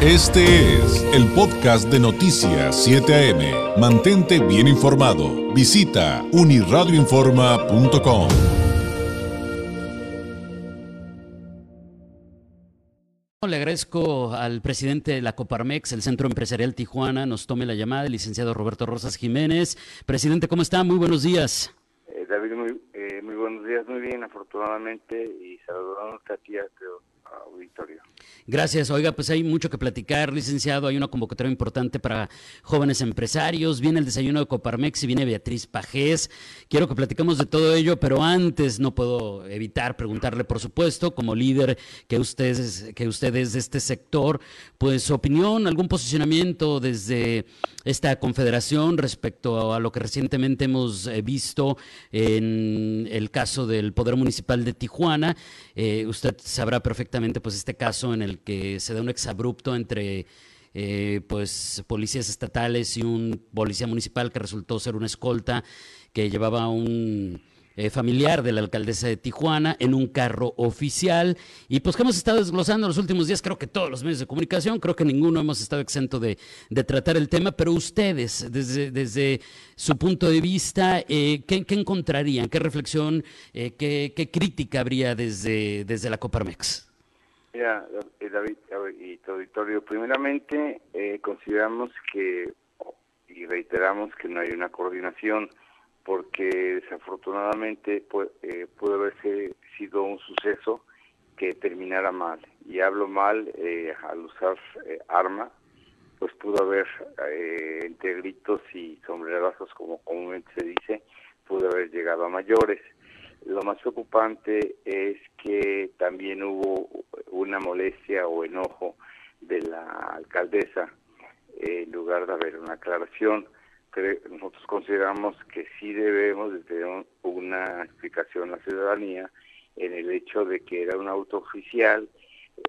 Este es el podcast de Noticias 7 AM. Mantente bien informado. Visita uniradioinforma.com. Le agradezco al presidente de la Coparmex, el Centro Empresarial Tijuana, nos tome la llamada, el licenciado Roberto Rosas Jiménez. Presidente, ¿cómo está? Muy buenos días. Eh, David, muy, eh, muy buenos días, muy bien, afortunadamente, y saludándote a ti, a tu auditorio. Gracias. Oiga, pues hay mucho que platicar, licenciado. Hay una convocatoria importante para jóvenes empresarios. Viene el desayuno de Coparmex y viene Beatriz Pajés. Quiero que platicamos de todo ello, pero antes no puedo evitar preguntarle, por supuesto, como líder que usted es, que usted es de este sector, pues su opinión, algún posicionamiento desde esta confederación respecto a lo que recientemente hemos eh, visto en el caso del Poder Municipal de Tijuana. Eh, usted sabrá perfectamente, pues, este caso el que se da un exabrupto entre eh, pues policías estatales y un policía municipal que resultó ser una escolta que llevaba un eh, familiar de la alcaldesa de Tijuana en un carro oficial y pues que hemos estado desglosando en los últimos días, creo que todos los medios de comunicación, creo que ninguno hemos estado exento de, tratar el tema, pero ustedes, desde, su punto de vista, eh, ¿qué, ¿qué, encontrarían? ¿Qué reflexión, eh, qué, crítica habría desde la Coparmex? Mira, y tu auditorio, primeramente eh, consideramos que y reiteramos que no hay una coordinación porque desafortunadamente puede, eh, puede haberse sido un suceso que terminara mal. Y hablo mal eh, al usar eh, arma, pues pudo haber eh, entre gritos y sombrerazos, como comúnmente se dice, pudo haber llegado a mayores. Lo más preocupante es que también hubo una molestia o enojo de la alcaldesa eh, en lugar de haber una aclaración. Nosotros consideramos que sí debemos de tener una explicación a la ciudadanía en el hecho de que era un auto oficial,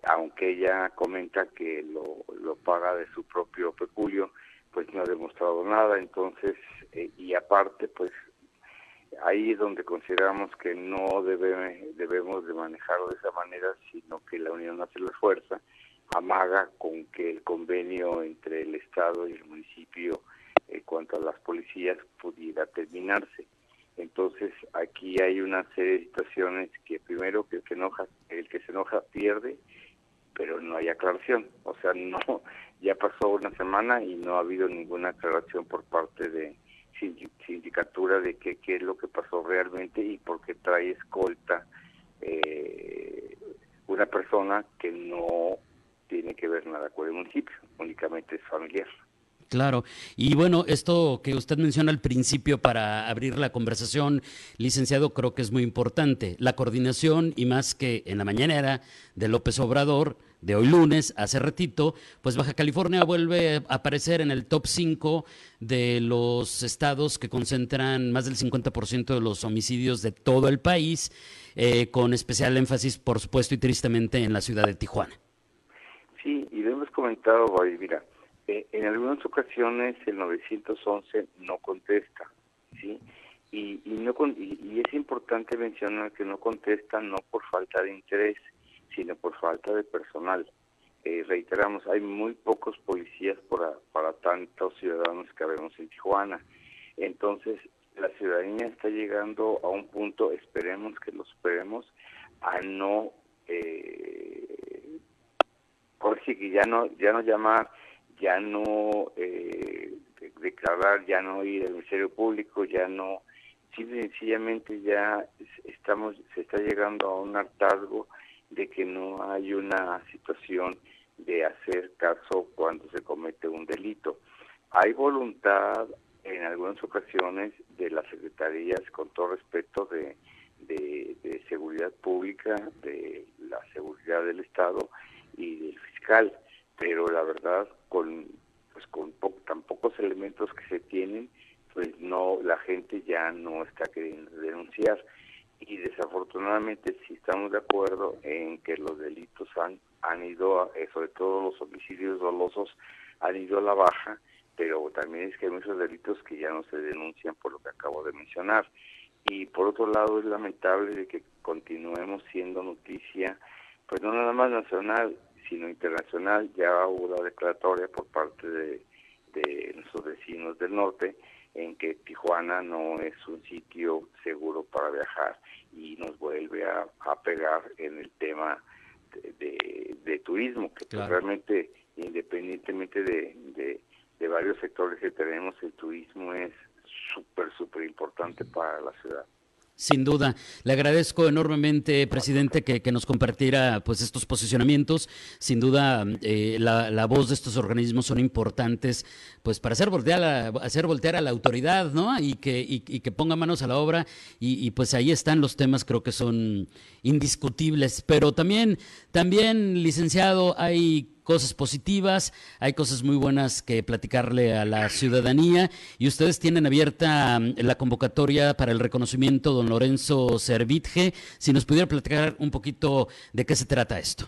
aunque ella comenta que lo, lo paga de su propio peculio, pues no ha demostrado nada, entonces, eh, y aparte, pues ahí es donde consideramos que no debe, debemos de manejarlo de esa manera, sino que la Unión hace la fuerza, amaga con que el convenio entre el Estado y el municipio en cuanto a las policías pudiera terminarse. Entonces aquí hay una serie de situaciones que primero que el que enoja, el que se enoja pierde, pero no hay aclaración. O sea, no, ya pasó una semana y no ha habido ninguna aclaración por parte de sindicatura de qué qué es lo que pasó realmente y por qué trae escolta eh, una persona que no tiene que ver nada con el municipio, únicamente es familiar. Claro. Y bueno, esto que usted menciona al principio para abrir la conversación, licenciado, creo que es muy importante. La coordinación y más que en la mañanera de López Obrador, de hoy lunes, hace ratito, pues Baja California vuelve a aparecer en el top 5 de los estados que concentran más del 50% de los homicidios de todo el país, eh, con especial énfasis, por supuesto, y tristemente en la ciudad de Tijuana. Sí, y lo hemos comentado, Boy, mira, eh, en algunas ocasiones el 911 no contesta, ¿sí? Y, y, no, y, y es importante mencionar que no contesta no por falta de interés, sino por falta de personal. Eh, reiteramos, hay muy pocos policías para, para tantos ciudadanos que vemos en Tijuana. Entonces, la ciudadanía está llegando a un punto, esperemos que lo superemos, a no, eh, corregir, que ya no, ya no llamar, ya no eh, declarar, ya no ir al Ministerio Público, ya no, simple sencillamente ya estamos, se está llegando a un hartazgo de que no hay una situación de hacer caso cuando se comete un delito. Hay voluntad en algunas ocasiones de las secretarías, con todo respeto, de, de, seguridad pública, de la seguridad del Estado y del fiscal, pero la verdad, con pues con po tan pocos elementos que se tienen, pues no, la gente ya no está queriendo denunciar y desafortunadamente sí estamos de acuerdo en que los delitos han, han ido, a, eh, sobre todo los homicidios dolosos, han ido a la baja, pero también es que hay muchos delitos que ya no se denuncian por lo que acabo de mencionar. Y por otro lado es lamentable de que continuemos siendo noticia, pues no nada más nacional, sino internacional. Ya hubo la declaratoria por parte de, de nuestros vecinos del norte en que Tijuana no es un sitio seguro para viajar y nos vuelve a, pegar en el tema de, turismo, que pues realmente independientemente de, de varios sectores que tenemos, el turismo es súper, súper importante para la ciudad. Sin duda. Le agradezco enormemente, presidente, que, nos compartiera pues estos posicionamientos. Sin duda, eh, la, voz de estos organismos son importantes pues para hacer voltear a, hacer voltear a la autoridad, ¿no? Y que, y, que ponga manos a la obra. Y, y, pues ahí están los temas, creo que son indiscutibles. Pero también, también, licenciado, hay cosas positivas, hay cosas muy buenas que platicarle a la ciudadanía y ustedes tienen abierta mm, la convocatoria para el reconocimiento don Lorenzo Servitje. Si nos pudiera platicar un poquito de qué se trata esto.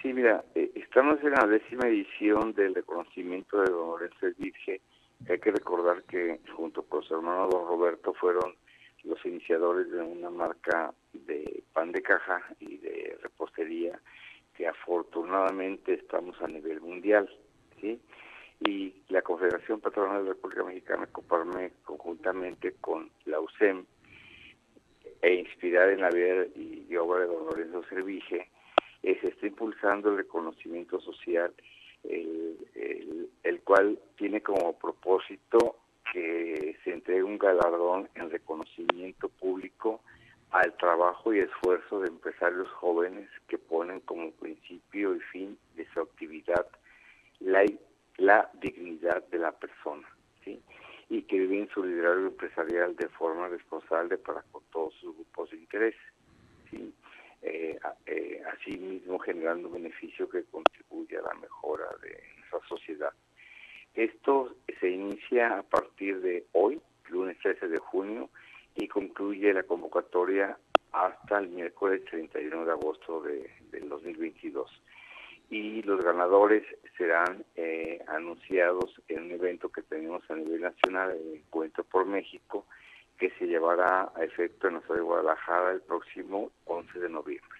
Sí, mira, eh, estamos en la décima edición del reconocimiento de don Lorenzo Servitje. Hay que recordar que junto con su hermano don Roberto fueron los iniciadores de una marca de pan de caja y de repostería que afortunadamente estamos a nivel mundial, ¿sí? Y la Confederación Patronal de la República Mexicana, Coparme, conjuntamente con la USEM, e inspirada en la vida y, obra de don Lorenzo Servige, se está impulsando el reconocimiento social, el, el cual tiene como propósito que se entregue un galardón en reconocimiento público al trabajo y esfuerzo de empresarios jóvenes que ponen como principio y fin de su actividad la, la dignidad de la persona, y que viven su liderazgo empresarial de forma responsable para con todos sus grupos de interés, ¿sí? Eh, eh, generando beneficio que contribuye a la mejora de nuestra sociedad. Esto se inicia a partir de hoy, lunes 13 de junio, y concluye la convocatoria hasta el miércoles 31 de agosto de, del 2022. Y los ganadores serán eh, anunciados en un evento que tenemos a nivel nacional, el Encuentro por México, que se llevará a efecto en la ciudad de Guadalajara el próximo 11 de noviembre.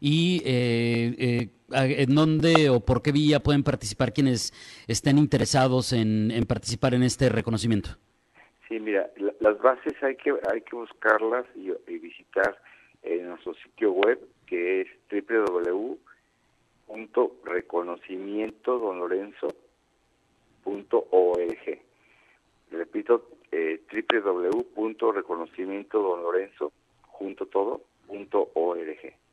¿Y eh, eh, en dónde o por qué vía pueden participar quienes estén interesados en participar en este reconocimiento? Sí, mira, las bases hay que hay que buscarlas y, visitar en nuestro sitio web que es www.reconocimientodonlorenzo.org. Repito, eh, www.reconocimientodonlorenzo.org.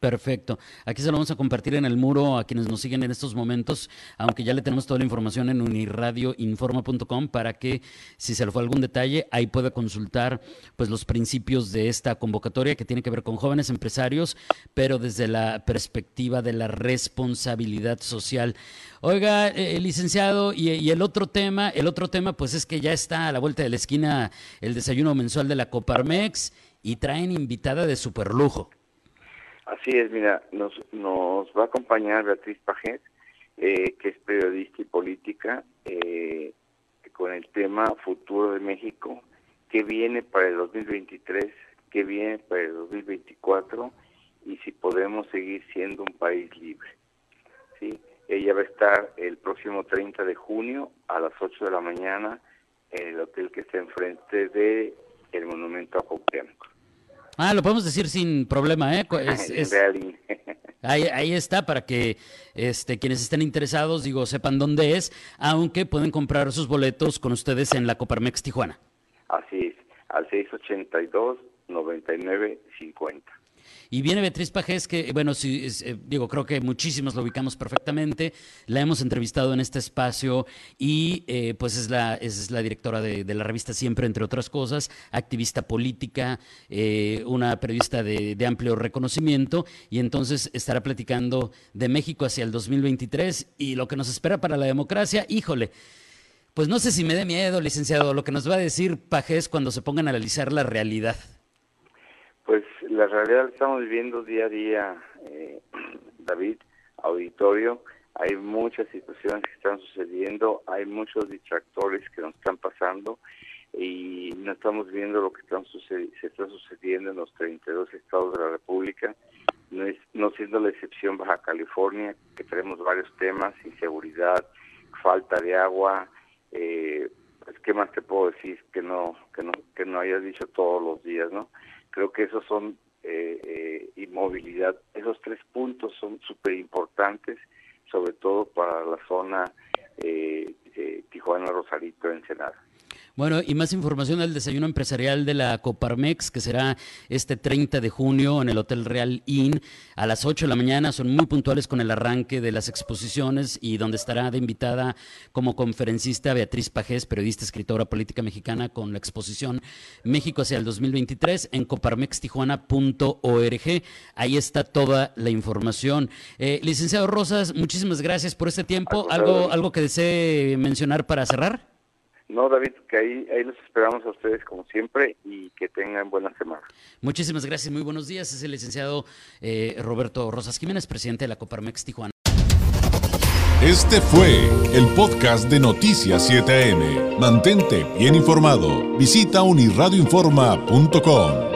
Perfecto. Aquí se lo vamos a compartir en el muro a quienes nos siguen en estos momentos, aunque ya le tenemos toda la información en unirradioinforma.com para que si se le fue algún detalle, ahí pueda consultar pues los principios de esta convocatoria que tiene que ver con jóvenes empresarios, pero desde la perspectiva de la responsabilidad social. Oiga, eh, licenciado, y, y, el otro tema, el otro tema pues es que ya está a la vuelta de la esquina el desayuno mensual de la Coparmex y traen invitada de superlujo. Así es, mira, nos, nos va a acompañar Beatriz Pajet, eh, que es periodista y política, eh, con el tema Futuro de México, que viene para el 2023, que viene para el 2024 y si podemos seguir siendo un país libre. ¿sí? Ella va a estar el próximo 30 de junio a las 8 de la mañana en el hotel que está enfrente de el Monumento a Cuauhtémoc. Ah, lo podemos decir sin problema, ¿eh? ahí, ahí, está para que este, quienes estén interesados, digo, sepan dónde es, aunque pueden comprar sus boletos con ustedes en la Coparmex Tijuana. Así es, al 682 9950. Y viene Beatriz Pajés, que, bueno, sí, eh, digo, creo que muchísimos lo ubicamos perfectamente. La hemos entrevistado en este espacio y, eh, pues, es la, es la directora de, la revista Siempre, entre otras cosas, activista política, eh, una periodista de, de, amplio reconocimiento. Y entonces estará platicando de México hacia el 2023 y lo que nos espera para la democracia. Híjole. Pues no sé si me dé miedo, licenciado, lo que nos va a decir Pajés cuando se pongan a analizar la realidad. La realidad estamos viviendo día a día, eh, David, auditorio. Hay muchas situaciones que están sucediendo, hay muchos distractores que nos están pasando y no estamos viendo lo que están se está sucediendo en los 32 estados de la República no, es, no siendo la excepción Baja California, que tenemos varios temas, inseguridad, falta de agua, eh, pues, ¿qué más te puedo decir que no, que no, que no hayas dicho todos los días, ¿no? Creo que esos son eh, eh, inmovilidad, esos tres puntos son súper importantes, sobre todo para la zona eh, Tijuana, Rosarito, Ensenada. Bueno, y más información del desayuno empresarial de la Coparmex, que será este 30 de junio en el Hotel Real Inn a las 8 de la mañana. Son muy puntuales con el arranque de las exposiciones y donde estará de invitada como conferencista Beatriz Pajés, periodista, escritora política mexicana, con la exposición México hacia el 2023 en coparmextijuana.org. Ahí está toda la información. Eh, licenciado Rosas, muchísimas gracias por este tiempo. ¿Algo, ¿Algo que desee mencionar para cerrar? No, David, que ahí, ahí los esperamos a ustedes como siempre y que tengan buena semana. Muchísimas gracias, muy buenos días. Es el licenciado eh, Roberto Rosas Jiménez, presidente de la Coparmex Tijuana. Este fue el podcast de Noticias 7am. Mantente bien informado. Visita unirradioinforma.com.